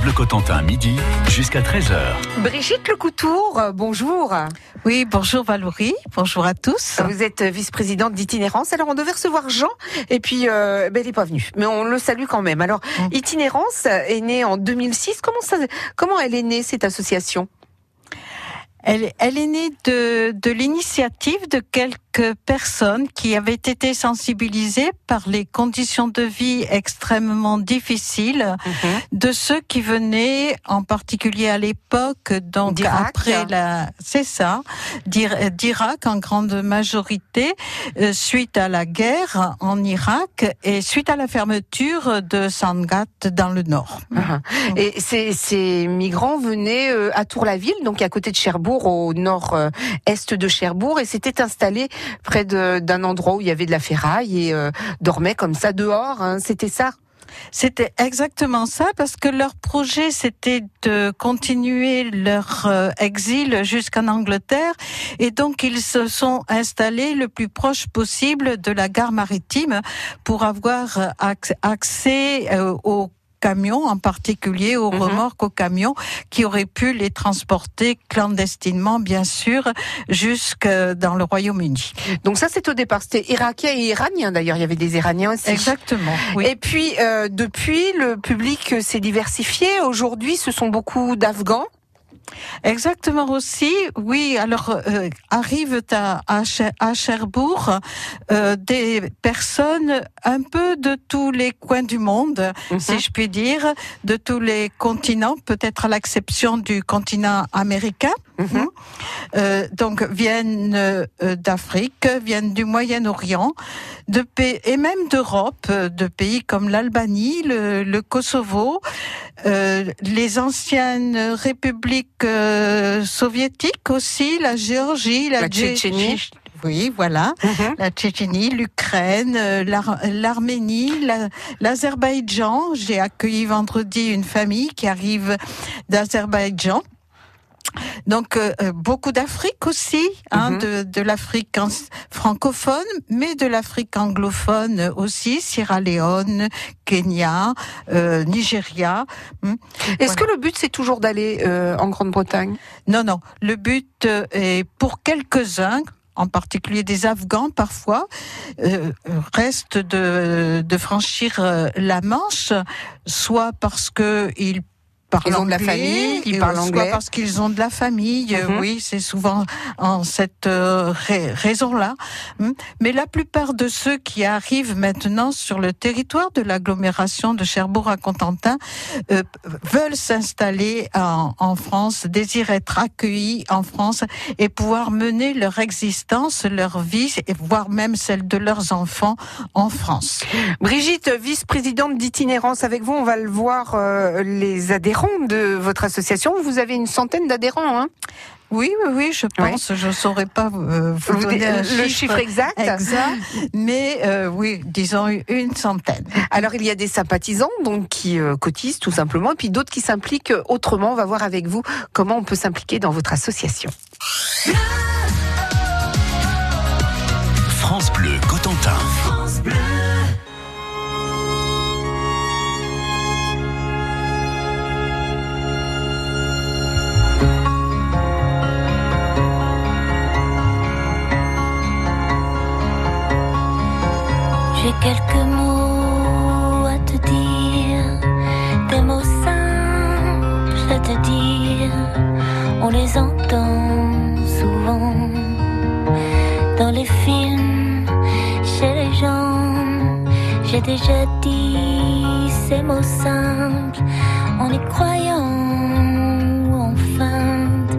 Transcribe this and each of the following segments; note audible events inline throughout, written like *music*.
France Bleu Cotentin, midi jusqu'à 13h. Brigitte Lecoutour, bonjour. Oui, bonjour Valérie, bonjour à tous. Vous êtes vice-présidente d'itinérance. Alors on devait recevoir Jean et puis euh, ben, il n'est pas venu, mais on le salue quand même. Alors Mm. itinérance est née en 2006. Comment ça, comment elle est née cette association? Elle, elle est née de, de l'initiative de quelques personnes qui avaient été sensibilisées par les conditions de vie extrêmement difficiles de ceux qui venaient, en particulier à l'époque, donc après la, c'est ça, d'Ir- d'Irak en grande majorité, euh, suite à la guerre en Irak et suite à la fermeture de Sangat dans le nord. Mhm. Et ces, ces migrants venaient euh, à Tour-la-Ville, donc à côté de Cherbourg, au nord-est de Cherbourg, et s'étaient installés près d'un endroit où il y avait de la ferraille et euh, dormaient comme ça dehors. hein. C'était ça? C'était exactement ça parce que leur projet c'était de continuer leur euh, exil jusqu'en Angleterre et donc ils se sont installés le plus proche possible de la gare maritime pour avoir euh, acc- accès euh, aux camions, en particulier aux Mhm. remorques aux camions qui auraient pu les transporter clandestinement, bien sûr, jusque dans le Royaume-Uni. Donc ça, c'est au départ. C'était irakien et iranien d'ailleurs. Il y avait des Iraniens aussi. Exactement. Oui. Et puis, euh, depuis, le public s'est diversifié. Aujourd'hui, ce sont beaucoup d'Afghans. Exactement aussi. Oui, alors euh, arrivent à, à, à Cherbourg euh, des personnes un peu de tous les coins du monde, si je puis dire, de tous les continents, peut-être à l'exception du continent américain. Mhm. Euh, donc viennent euh, d'Afrique, viennent du Moyen-Orient, de pays, et même d'Europe, euh, de pays comme l'Albanie, le, le Kosovo, euh, les anciennes républiques soviétiques aussi, la Géorgie, la, La Tché- Tchétchénie. Tché- Oui, voilà, la Tchétchénie, l'Ukraine, l'Ar- l'Arménie, la- l'Azerbaïdjan. J'ai accueilli vendredi une famille qui arrive d'Azerbaïdjan. Donc euh, euh, beaucoup d'Afrique aussi, hein, Mhm. de, de l'Afrique francophone, mais de l'Afrique anglophone aussi, Sierra Leone, Kenya, euh, Nigeria. Hmm. Est-ce Voilà. que le but, c'est toujours d'aller euh, en Grande-Bretagne? Non, non, le but euh, est pour quelques-uns en particulier des Afghans parfois, euh, reste de, de franchir euh, la Manche, soit parce que ils parlent Ils ont de la famille, ils parlent soit anglais. parce qu'ils ont de la famille. Mhm. Oui, c'est souvent en cette euh, ra- raison-là. Hmm. Mais la plupart de ceux qui arrivent maintenant sur le territoire de l'agglomération de Cherbourg-à-Contentin euh, veulent s'installer en, en France, désirent être accueillis en France et pouvoir mener leur existence, leur vie, et voire même celle de leurs enfants en France. Brigitte, vice-présidente d'itinérance, avec vous, on va le voir, euh, les adhérents de votre association. Vous avez une centaine d'adhérents. Hein Oui, oui, oui, je pense. Je ne saurais pas euh, vous Vous- donner un le chiffre exact. exact, mais euh, oui, disons une centaine. Alors il y a des sympathisants donc qui euh, cotisent tout simplement, et puis d'autres qui s'impliquent autrement. On va voir avec vous comment on peut s'impliquer dans votre association. France Bleu Cotentin. J'ai quelques mots à te dire, des mots simples à te dire. On les entend souvent dans les films, chez les gens. J'ai déjà dit ces mots simples en y croyant ou en feinte.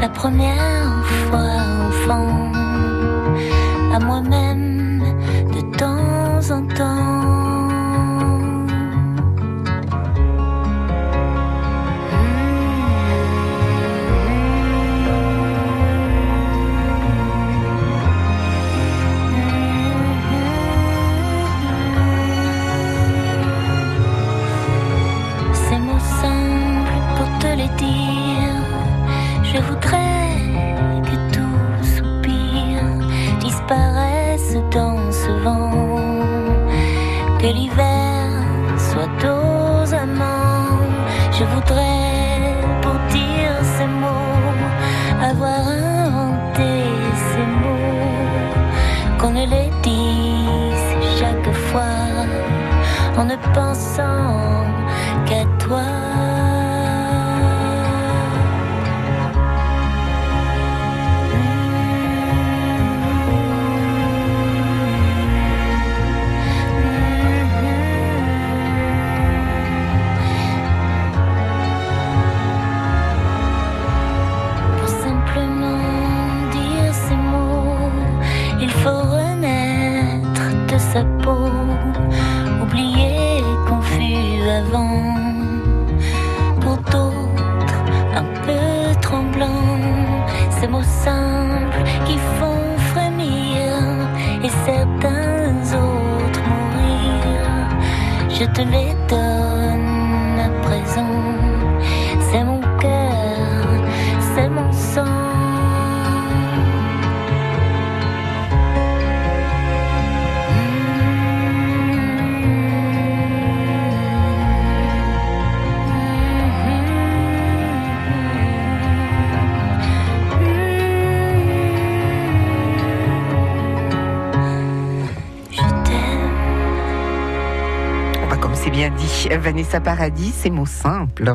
La première fois enfant, à moi-même Vanessa Paradis, c'est mots simples.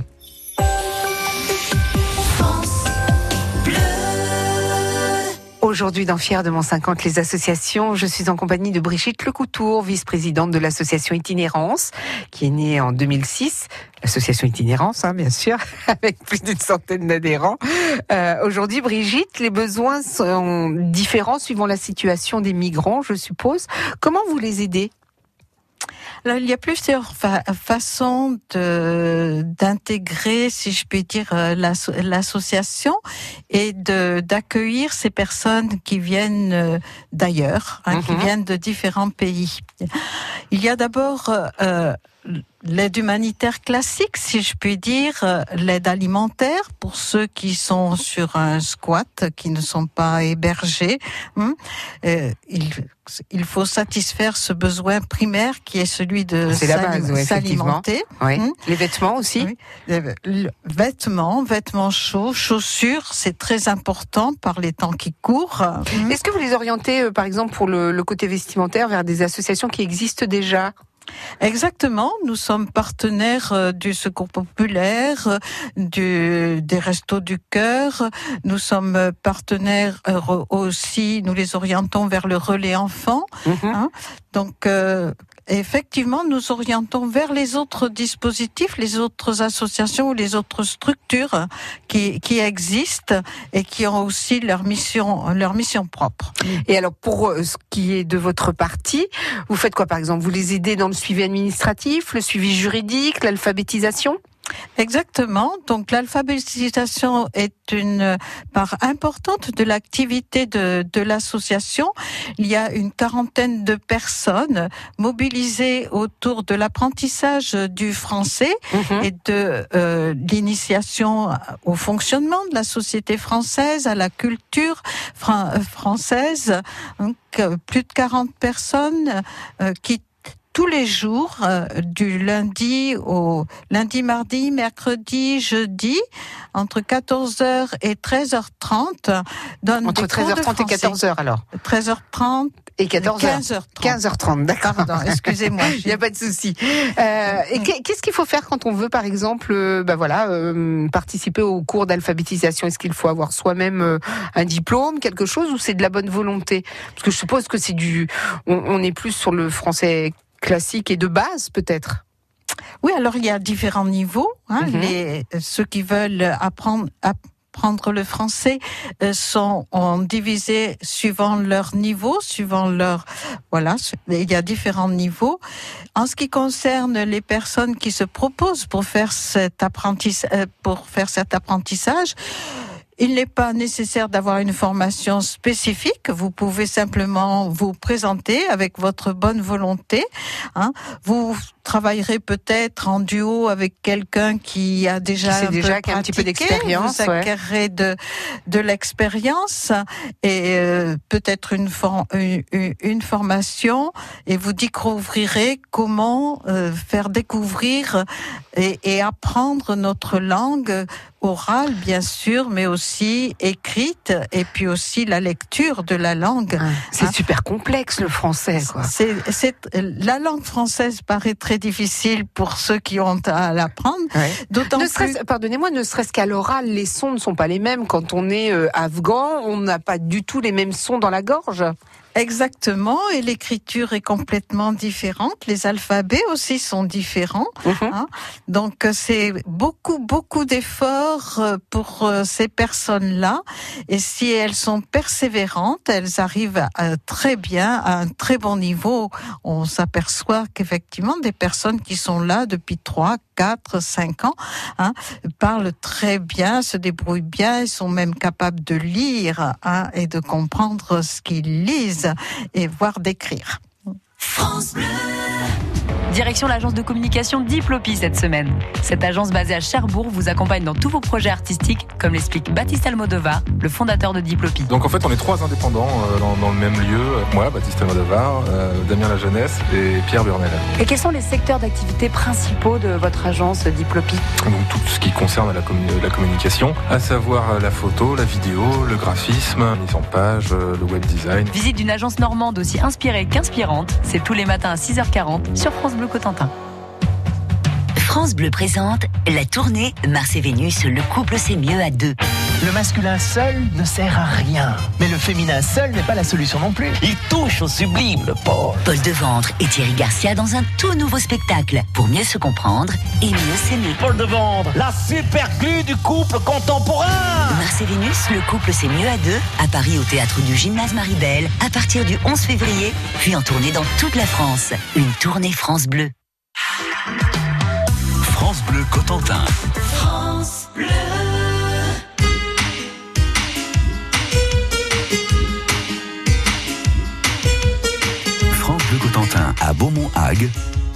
Aujourd'hui, dans Fier de Mont 50, les associations, je suis en compagnie de Brigitte Lecoutour, vice-présidente de l'association Itinérance, qui est née en 2006. L'association Itinérance, hein, bien sûr, *laughs* avec plus d'une centaine d'adhérents. Euh, Aujourd'hui, Brigitte, les besoins sont différents suivant la situation des migrants, je suppose. Comment vous les aidez Alors, il y a plusieurs fa- façons d'intégrer, si je puis dire, euh, l'asso- l'association et d'accueillir ces personnes qui viennent euh, d'ailleurs, hein, qui Mhm. viennent de différents pays. Il y a d'abord euh, l'aide humanitaire classique, si je puis dire, euh, l'aide alimentaire pour ceux qui sont sur un squat, qui ne sont pas hébergés. hein. Euh, il, il faut satisfaire ce besoin primaire qui est celui de ouais, s'alimenter. Oui. Hmm. Les vêtements aussi Oui. Euh, Vêtements, vêtements chauds, chaussures, c'est très important par les temps qui courent. Hmm. Est-ce que vous les orientez, par exemple, pour le, le côté vestimentaire, vers des associations qui existent déjà? Exactement, nous sommes partenaires euh, du Secours populaire, euh, du, des Restos du Cœur. Nous sommes euh, partenaires re- aussi, nous les orientons vers le relais enfant. Mhm. Donc, euh, effectivement, nous orientons vers les autres dispositifs, les autres associations ou les autres structures qui, qui existent et qui ont aussi leur mission, leur mission propre. Et alors, pour euh, ce qui est de votre parti, vous faites quoi, par exemple? Vous les aidez dans le suivi administratif, le suivi juridique, l'alphabétisation? Exactement. Donc l'alphabétisation est une part importante de l'activité de, de l'association. Il y a une quarantaine de personnes mobilisées autour de l'apprentissage du français Mhm. et de euh, l'initiation au fonctionnement de la société française, à la culture fran- française. Donc, euh, plus de 40 personnes euh, qui tous les jours, euh, du lundi au lundi, mardi, mercredi, jeudi, entre 14h et 13h30, donnent Entre des cours de 13h30 et français. 14h, alors 13h30 Et 14h 15h30. 15h30, d'accord. Pardon, excusez-moi. *laughs* Il n'y a pas de souci. Euh, et qu'est-ce qu'il faut faire quand on veut, par exemple, bah voilà, euh, participer au cours d'alphabétisation? Est-ce qu'il faut avoir soi-même un diplôme, quelque chose, ou c'est de la bonne volonté? Parce que je suppose que c'est du, on, on est plus sur le français classique et de base, peut-être. Oui, alors il y a différents niveaux. Hein, Mhm. les, ceux qui veulent apprendre, apprendre le français euh, sont en divisé suivant leur niveau, suivant leur voilà. Il y a différents niveaux. En ce qui concerne les personnes qui se proposent pour faire cet apprentissage, pour faire cet apprentissage. Il n'est pas nécessaire d'avoir une formation spécifique. Vous pouvez simplement vous présenter avec votre bonne volonté. Hein. Vous travaillerez peut-être en duo avec quelqu'un qui a déjà, un, déjà, peu qui a un petit peu d'expérience, Vous ouais. acquerrez de, de l'expérience et euh, peut-être une, for- une, formation et vous découvrirez comment euh, faire découvrir et, et apprendre notre langue orale, bien sûr, mais aussi écrite et puis aussi la lecture de la langue. C'est Hein? super complexe le français, quoi. C'est, la langue française paraît très difficile pour ceux qui ont à l'apprendre, Ouais. d'autant plus. pardonnez-moi, ne serait-ce qu'à l'oral, les sons ne sont pas les mêmes. Quand on est euh, afghan, on n'a pas du tout les mêmes sons dans la gorge. Exactement, et l'écriture est complètement différente. Les alphabets aussi sont différents. Hein Donc euh, c'est beaucoup, beaucoup d'efforts euh, pour euh, ces personnes-là. Et si elles sont persévérantes, elles arrivent à- très bien, à un très bon niveau. On s'aperçoit qu'effectivement, des personnes qui sont là depuis 3, 4, 5 ans hein, parlent très bien, se débrouillent bien, ils sont même capables de lire hein, et de comprendre ce qu'ils lisent et voire d'écrire. Direction l'agence de communication Diplopi cette semaine. Cette agence basée à Cherbourg vous accompagne dans tous vos projets artistiques, comme l'explique Baptiste Almodovar, le fondateur de Diplopi. Donc en fait, on est trois indépendants euh, dans, dans le même lieu. Moi, Baptiste Almodovar, euh, Damien La Jeunesse et Pierre Burnel. Et quels sont les secteurs d'activité principaux de votre agence Diplopi? Donc tout ce qui concerne la, la communication, à savoir euh, la photo, la vidéo, le graphisme, la mise en page, le web design. Visite d'une agence normande aussi inspirée qu'inspirante, c'est tous les matins à 6h40 sur France Bleu Cotentin. France Bleu présente la tournée Mars et Vénus, le couple c'est mieux à deux. Le masculin seul ne sert à rien. Mais le féminin seul n'est pas la solution non plus. Il touche au sublime, le pauvre. Paul Deventre et Thierry Garcia dans un tout nouveau spectacle pour mieux se comprendre et mieux s'aimer. Paul de Vendre, la super glue du couple contemporain. Mars et Vénus, le couple c'est mieux à deux, à Paris au théâtre du Gymnase Maribel, à partir du 11 février, puis en tournée dans toute la France. Une tournée France Bleu. France Bleu Cotentin. France Bleu Cotentin à Beaumont-Hague,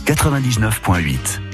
99.8.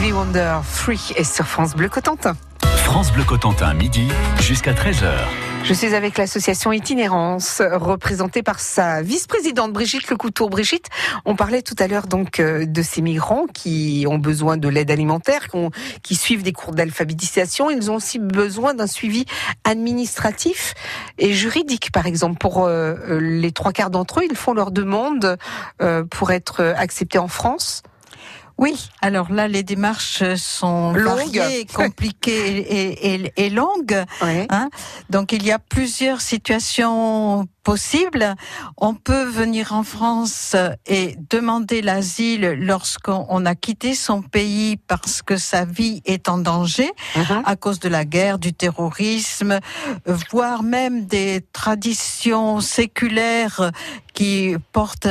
Wonder Free est sur France Bleu Cotentin. France Bleu Cotentin, midi jusqu'à 13h. Je suis avec l'association Itinérance, représentée par sa vice-présidente Brigitte Lecoutour. Brigitte, on parlait tout à l'heure donc euh, de ces migrants qui ont besoin de l'aide alimentaire, qui, ont- qui suivent des cours d'alphabétisation. Ils ont aussi besoin d'un suivi administratif et juridique, par exemple. Pour euh, euh, les trois quarts d'entre eux, ils font leur demande euh, pour être acceptés en France. Oui, alors là, les démarches sont Longues. variées, *laughs* compliquées et, et- et longues. Ouais. Hein Donc il y a plusieurs situations possibles. On peut venir en France et demander l'asile lorsqu'on on a quitté son pays parce que sa vie est en danger Mhm. à cause de la guerre, du terrorisme, euh, voire même des traditions séculaires qui portent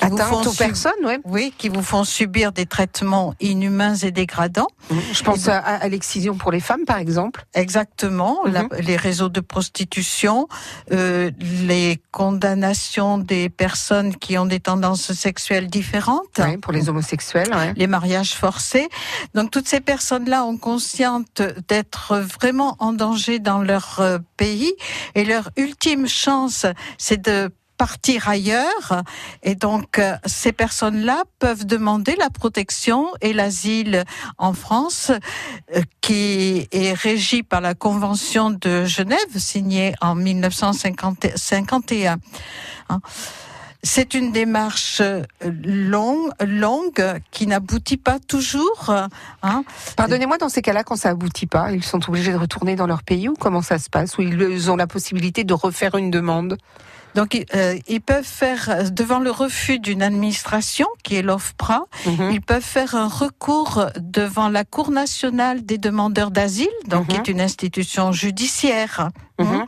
Atteinte aux personnes, ouais. oui, qui vous font subir des traitements inhumains et dégradants. Je pense à, à l'excision pour les femmes, par exemple. Exactement, la- Mhm. les réseaux de prostitution, euh, les condamnations des personnes qui ont des tendances sexuelles différentes. Ouais, pour les homosexuels. Ouais. les mariages forcés. Donc toutes ces personnes-là ont conscience d'être vraiment en danger dans leur euh, pays et leur ultime chance, c'est de partir ailleurs et donc euh, ces personnes-là peuvent demander la protection et l'asile en France euh, qui est régie par la Convention de Genève signée en 1951. Hein. C'est une démarche euh, longue, longue qui n'aboutit pas toujours. Hein. Pardonnez-moi, dans ces cas-là, quand ça aboutit pas, ils sont obligés de retourner dans leur pays ou comment ça se passe Ou ils ont la possibilité de refaire une demande? Donc, euh, ils peuvent faire, euh, devant le refus d'une administration, qui est l'OFPRA, Mhm. ils peuvent faire un recours devant la Cour nationale des demandeurs d'asile, donc qui Mhm. est une institution judiciaire. Mhm.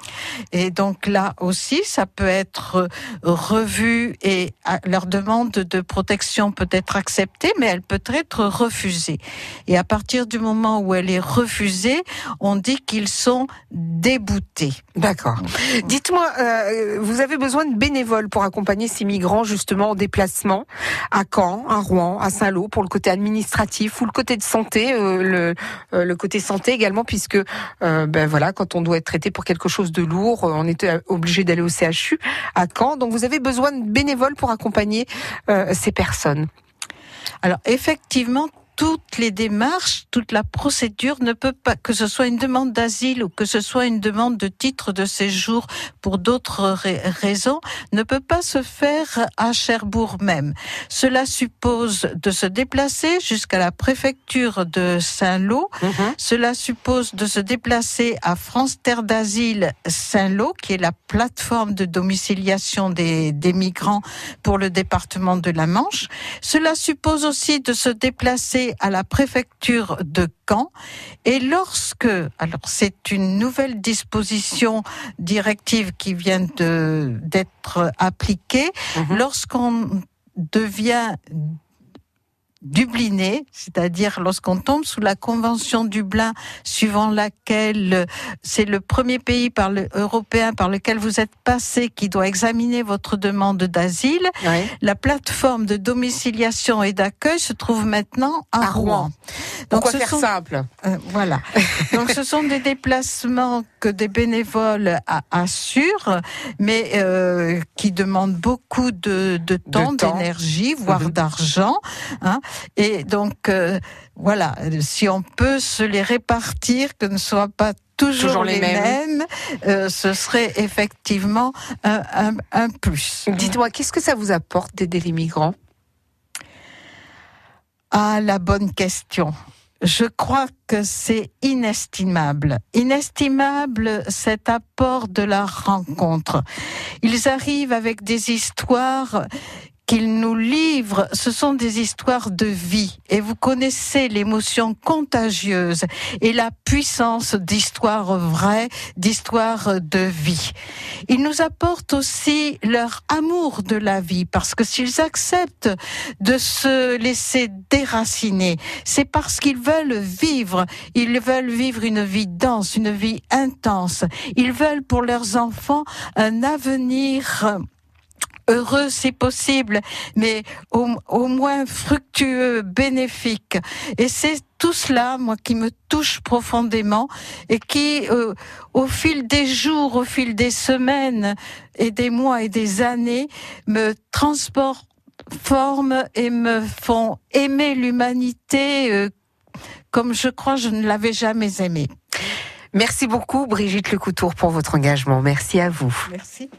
Et donc là aussi, ça peut être revu et leur demande de protection peut être acceptée, mais elle peut être refusée. Et à partir du moment où elle est refusée, on dit qu'ils sont déboutés. D'accord. Dites-moi, euh, vous avez besoin de bénévoles pour accompagner ces migrants justement en déplacement à Caen, à Rouen, à Saint-Lô pour le côté administratif ou le côté de santé, euh, le, euh, le côté santé également puisque euh, ben voilà quand on doit être traité pour quelque chose de lourd, euh, on était obligé d'aller au CHU à Caen. Donc vous avez besoin de bénévoles pour accompagner euh, ces personnes. Alors effectivement, toutes les démarches, toute la procédure ne peut pas, que ce soit une demande d'asile ou que ce soit une demande de titre de séjour pour d'autres ra- raisons, ne peut pas se faire à Cherbourg même. Cela suppose de se déplacer jusqu'à la préfecture de Saint-Lô. Cela suppose de se déplacer à France Terre d'Asile Saint-Lô, qui est la plateforme de domiciliation des, des migrants pour le département de la Manche. Cela suppose aussi de se déplacer à la préfecture de Caen. Et lorsque, alors c'est une nouvelle disposition directive qui vient de d'être appliquée, Mhm. lorsqu'on devient dubliné, c'est-à-dire lorsqu'on tombe sous la convention Dublin, suivant laquelle euh, c'est le premier pays par le, européen par lequel vous êtes passé qui doit examiner votre demande d'asile, Ouais. la plateforme de domiciliation et d'accueil se trouve maintenant à, À Rouen. Pourquoi ce faire sont- simple? Euh, voilà. *laughs* Donc ce sont des déplacements que des bénévoles assurent, mais euh, qui demandent beaucoup de, de temps, temps. d'énergie, voire Mhm. d'argent. Hein. Et donc euh, voilà, si on peut se les répartir, que ne soient pas toujours, Toujours les les, mêmes. mêmes, euh, ce serait effectivement un, un, un plus. Dites-moi, qu'est-ce que ça vous apporte d'aider les migrants? Ah, la bonne question. Je crois que c'est inestimable. Inestimable cet apport de la rencontre. Ils arrivent avec des histoires qu'ils nous livrent, ce sont des histoires de vie. Et vous connaissez l'émotion contagieuse et la puissance d'histoires vraies, d'histoires de vie. Ils nous apportent aussi leur amour de la vie, parce que s'ils acceptent de se laisser déraciner, c'est parce qu'ils veulent vivre. Ils veulent vivre une vie dense, une vie intense. Ils veulent pour leurs enfants un avenir heureux si possible, mais au, au moins fructueux, bénéfique. Et c'est tout cela, moi, qui me touche profondément et qui, euh, au fil des jours, au fil des semaines et des mois et des années, me transporte forment et me font aimer l'humanité euh, comme je crois je ne l'avais jamais aimée. Merci beaucoup Brigitte Lecoutour pour votre engagement. Merci à vous. Merci.